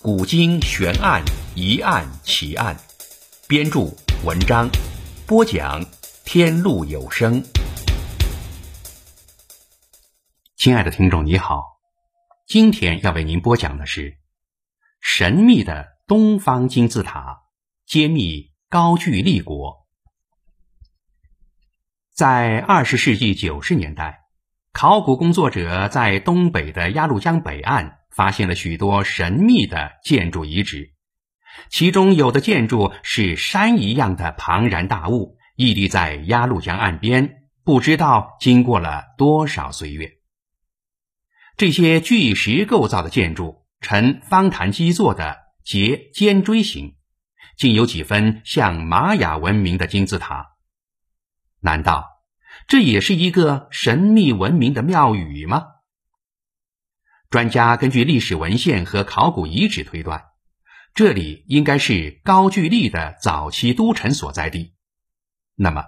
古今悬案疑案奇案》，编著文章，播讲天路有声。亲爱的听众，你好，今天要为您播讲的是神秘的东方金字塔，揭秘高句丽国。在二十世纪九十年代，考古工作者在东北的鸭绿江北岸。发现了许多神秘的建筑遗址，其中有的建筑是山一样的庞然大物，屹立在鸭绿江岸边，不知道经过了多少岁月。这些巨石构造的建筑呈方坛基座的结尖锥形，竟有几分像玛雅文明的金字塔。难道这也是一个神秘文明的庙宇吗？专家根据历史文献和考古遗址推断，这里应该是高句丽的早期都城所在地。那么，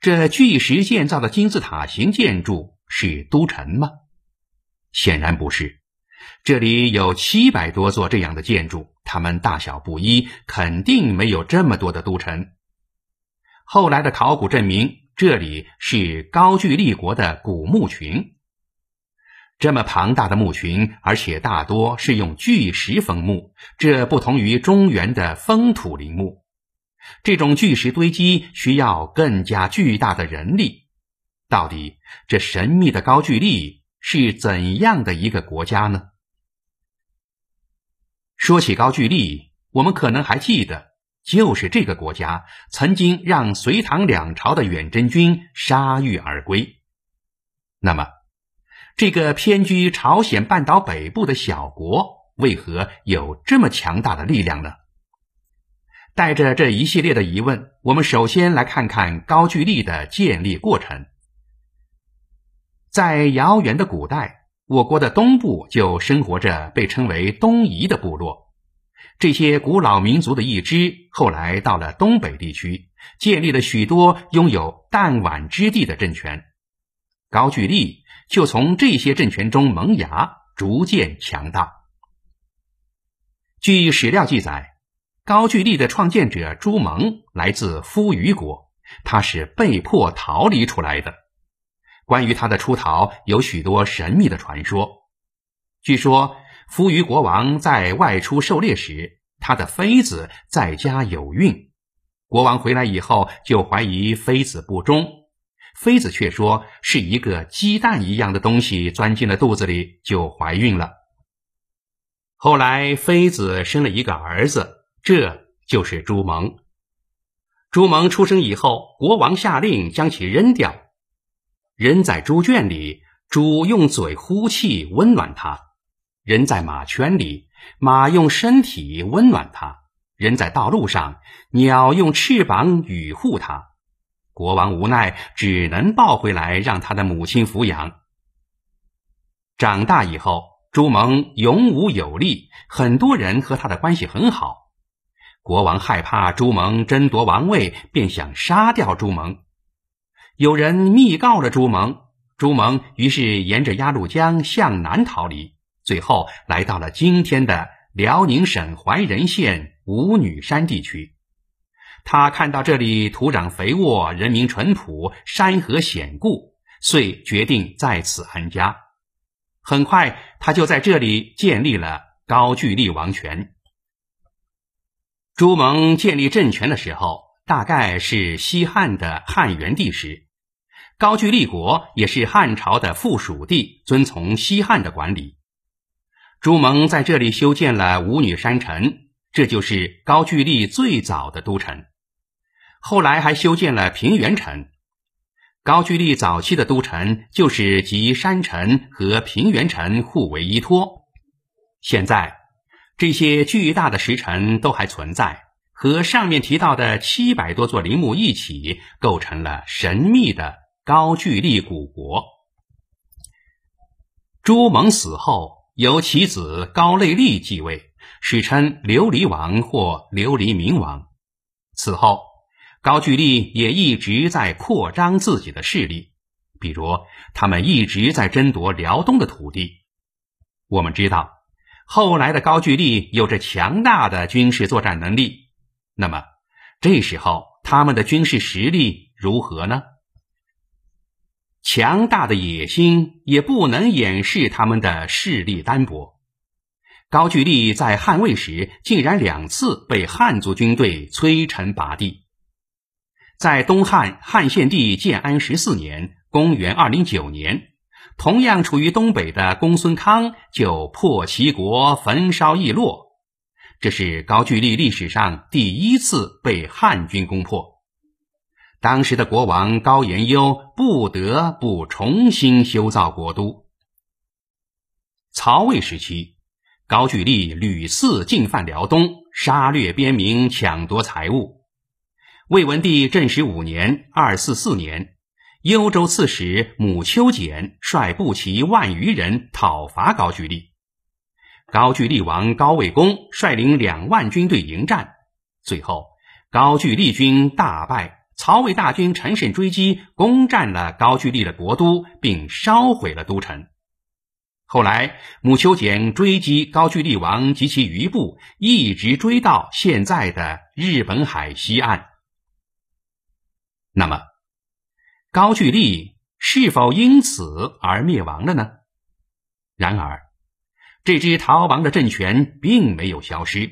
这巨石建造的金字塔形建筑是都城吗？显然不是。这里有七百多座这样的建筑，它们大小不一，肯定没有这么多的都城。后来的考古证明，这里是高句丽国的古墓群。这么庞大的墓群，而且大多是用巨石封墓，这不同于中原的封土陵墓。这种巨石堆积需要更加巨大的人力。到底这神秘的高句丽是怎样的一个国家呢？说起高句丽，我们可能还记得，就是这个国家曾经让隋唐两朝的远征军铩羽而归。那么。这个偏居朝鲜半岛北部的小国，为何有这么强大的力量呢？带着这一系列的疑问，我们首先来看看高句丽的建立过程。在遥远的古代，我国的东部就生活着被称为东夷的部落。这些古老民族的一支，后来到了东北地区，建立了许多拥有弹丸之地的政权。高句丽。就从这些政权中萌芽，逐渐强大。据史料记载，高句丽的创建者朱蒙来自夫余国，他是被迫逃离出来的。关于他的出逃，有许多神秘的传说。据说，夫余国王在外出狩猎时，他的妃子在家有孕，国王回来以后就怀疑妃子不忠。妃子却说是一个鸡蛋一样的东西钻进了肚子里，就怀孕了。后来妃子生了一个儿子，这就是朱蒙。朱蒙出生以后，国王下令将其扔掉，扔在猪圈里，猪用嘴呼气温暖它；扔在马圈里，马用身体温暖它；扔在道路上，鸟用翅膀雨护它。国王无奈，只能抱回来让他的母亲抚养。长大以后，朱蒙勇武有力，很多人和他的关系很好。国王害怕朱蒙争夺王位，便想杀掉朱蒙。有人密告了朱蒙，朱蒙于是沿着鸭绿江向南逃离，最后来到了今天的辽宁省怀仁县五女山地区。他看到这里土壤肥沃，人民淳朴，山河险固，遂决定在此安家。很快，他就在这里建立了高句丽王权。朱蒙建立政权的时候，大概是西汉的汉元帝时，高句丽国也是汉朝的附属地，遵从西汉的管理。朱蒙在这里修建了五女山城，这就是高句丽最早的都城。后来还修建了平原城。高句丽早期的都城就是集山城和平原城互为依托。现在，这些巨大的石城都还存在，和上面提到的七百多座陵墓一起，构成了神秘的高句丽古国。朱蒙死后，由其子高句丽继位，史称琉璃王或琉璃明王。此后，高句丽也一直在扩张自己的势力，比如他们一直在争夺辽东的土地。我们知道，后来的高句丽有着强大的军事作战能力。那么，这时候他们的军事实力如何呢？强大的野心也不能掩饰他们的势力单薄。高句丽在汉魏时，竟然两次被汉族军队摧城拔地。在东汉汉献帝建安十四年（公元209年），同样处于东北的公孙康就破齐国，焚烧易洛。这是高句丽历史上第一次被汉军攻破。当时的国王高延优不得不重新修造国都。曹魏时期。高句丽屡次进犯辽东，杀掠边民，抢夺财物。魏文帝正始五年（二四四年），幽州刺史母丘俭率步骑万余人讨伐高句丽。高句丽王高魏公率领两万军队迎战，最后高句丽军大败。曹魏大军乘胜追击，攻占了高句丽的国都，并烧毁了都城。后来，母丘俭追击高句丽王及其余部，一直追到现在的日本海西岸。那么，高句丽是否因此而灭亡了呢？然而，这支逃亡的政权并没有消失，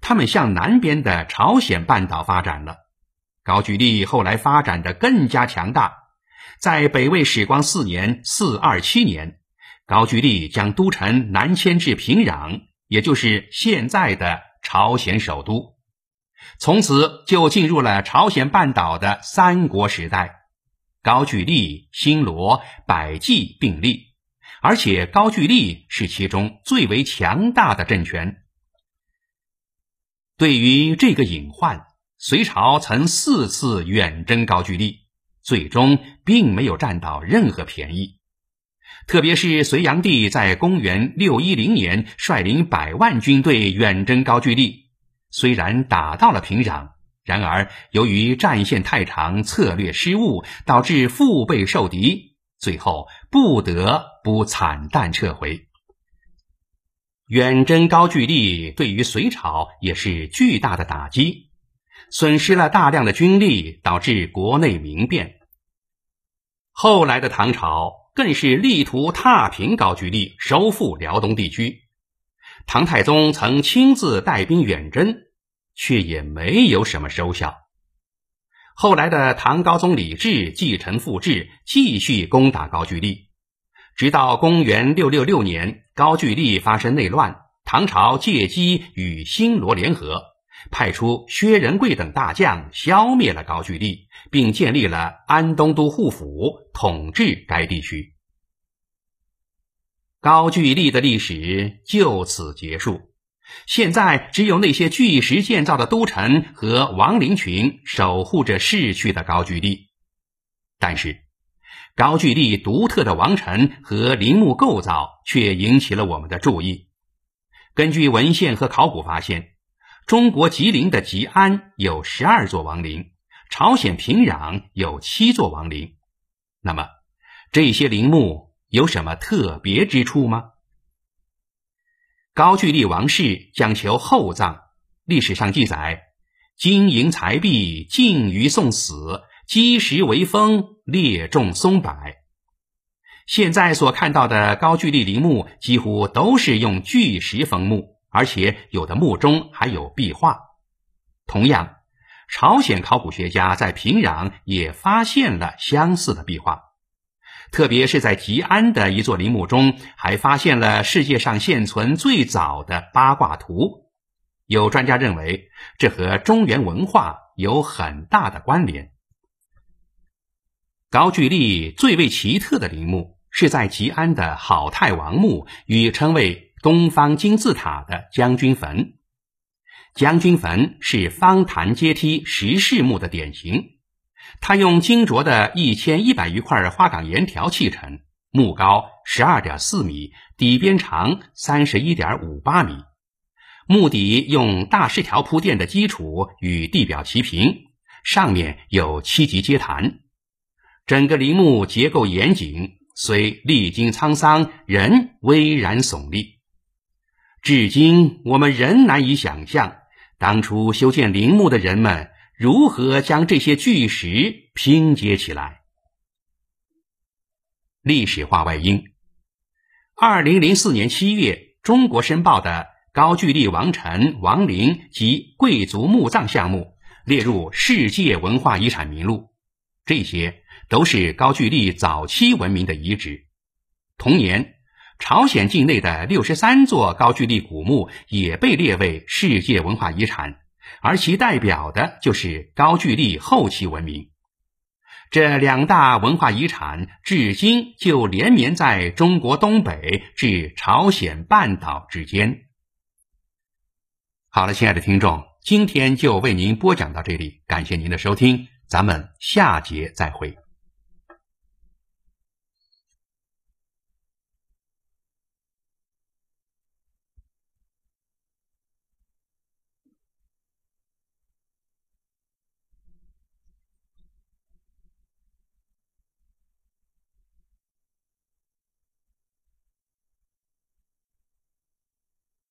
他们向南边的朝鲜半岛发展了。高句丽后来发展的更加强大，在北魏始光四年（四二七年）。高句丽将都城南迁至平壤，也就是现在的朝鲜首都，从此就进入了朝鲜半岛的三国时代。高句丽、新罗、百济并立，而且高句丽是其中最为强大的政权。对于这个隐患，隋朝曾四次远征高句丽，最终并没有占到任何便宜。特别是隋炀帝在公元六一零年率领百万军队远征高句丽，虽然打到了平壤，然而由于战线太长、策略失误，导致腹背受敌，最后不得不惨淡撤回。远征高句丽对于隋朝也是巨大的打击，损失了大量的军力，导致国内民变。后来的唐朝。更是力图踏平高句丽，收复辽东地区。唐太宗曾亲自带兵远征，却也没有什么收效。后来的唐高宗李治继承父志，继续攻打高句丽，直到公元六六六年，高句丽发生内乱，唐朝借机与新罗联合。派出薛仁贵等大将消灭了高句丽，并建立了安东都护府，统治该地区。高句丽的历史就此结束。现在只有那些巨石建造的都城和王陵群守护着逝去的高句丽。但是，高句丽独特的王城和陵墓构造却引起了我们的注意。根据文献和考古发现。中国吉林的吉安有十二座王陵，朝鲜平壤有七座王陵。那么，这些陵墓有什么特别之处吗？高句丽王室讲求厚葬，历史上记载：金银财币尽于送死，积石为封，列众松柏。现在所看到的高句丽陵墓几乎都是用巨石封墓。而且有的墓中还有壁画。同样，朝鲜考古学家在平壤也发现了相似的壁画，特别是在吉安的一座陵墓中，还发现了世界上现存最早的八卦图。有专家认为，这和中原文化有很大的关联。高句丽最为奇特的陵墓是在吉安的好太王墓，与称为。东方金字塔的将军坟，将军坟是方坛阶梯石室墓的典型，它用精琢的一千一百余块花岗岩条砌成，墓高十二点四米，底边长三十一点五八米。墓底用大石条铺垫的基础与地表齐平，上面有七级阶坛。整个陵墓结构严谨，虽历经沧桑，仍巍然耸立。至今我们仍难以想象。当初修建陵墓的人们如何将这些巨石拼接起来？历史化外因：二零零四年七月，《中国申报》的高句丽王臣王陵及贵族墓葬项目列入世界文化遗产名录，这些都是高句丽早期文明的遗址。同年。朝鲜境内的六十三座高句丽古墓也被列为世界文化遗产，而其代表的就是高句丽后期文明。这两大文化遗产至今就连绵在中国东北至朝鲜半岛之间。好了，亲爱的听众，今天就为您播讲到这里，感谢您的收听，咱们下节再会。